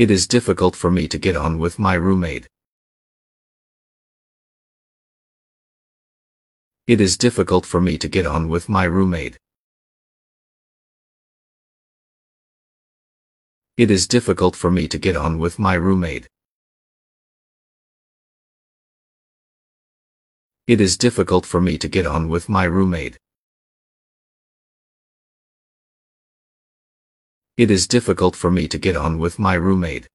It is difficult for me to get on with my roommate. It is difficult for me to get on with my roommate. It is difficult for me to get on with my roommate. It is difficult for me to get on with my roommate. It is difficult for me to get on with my roommate.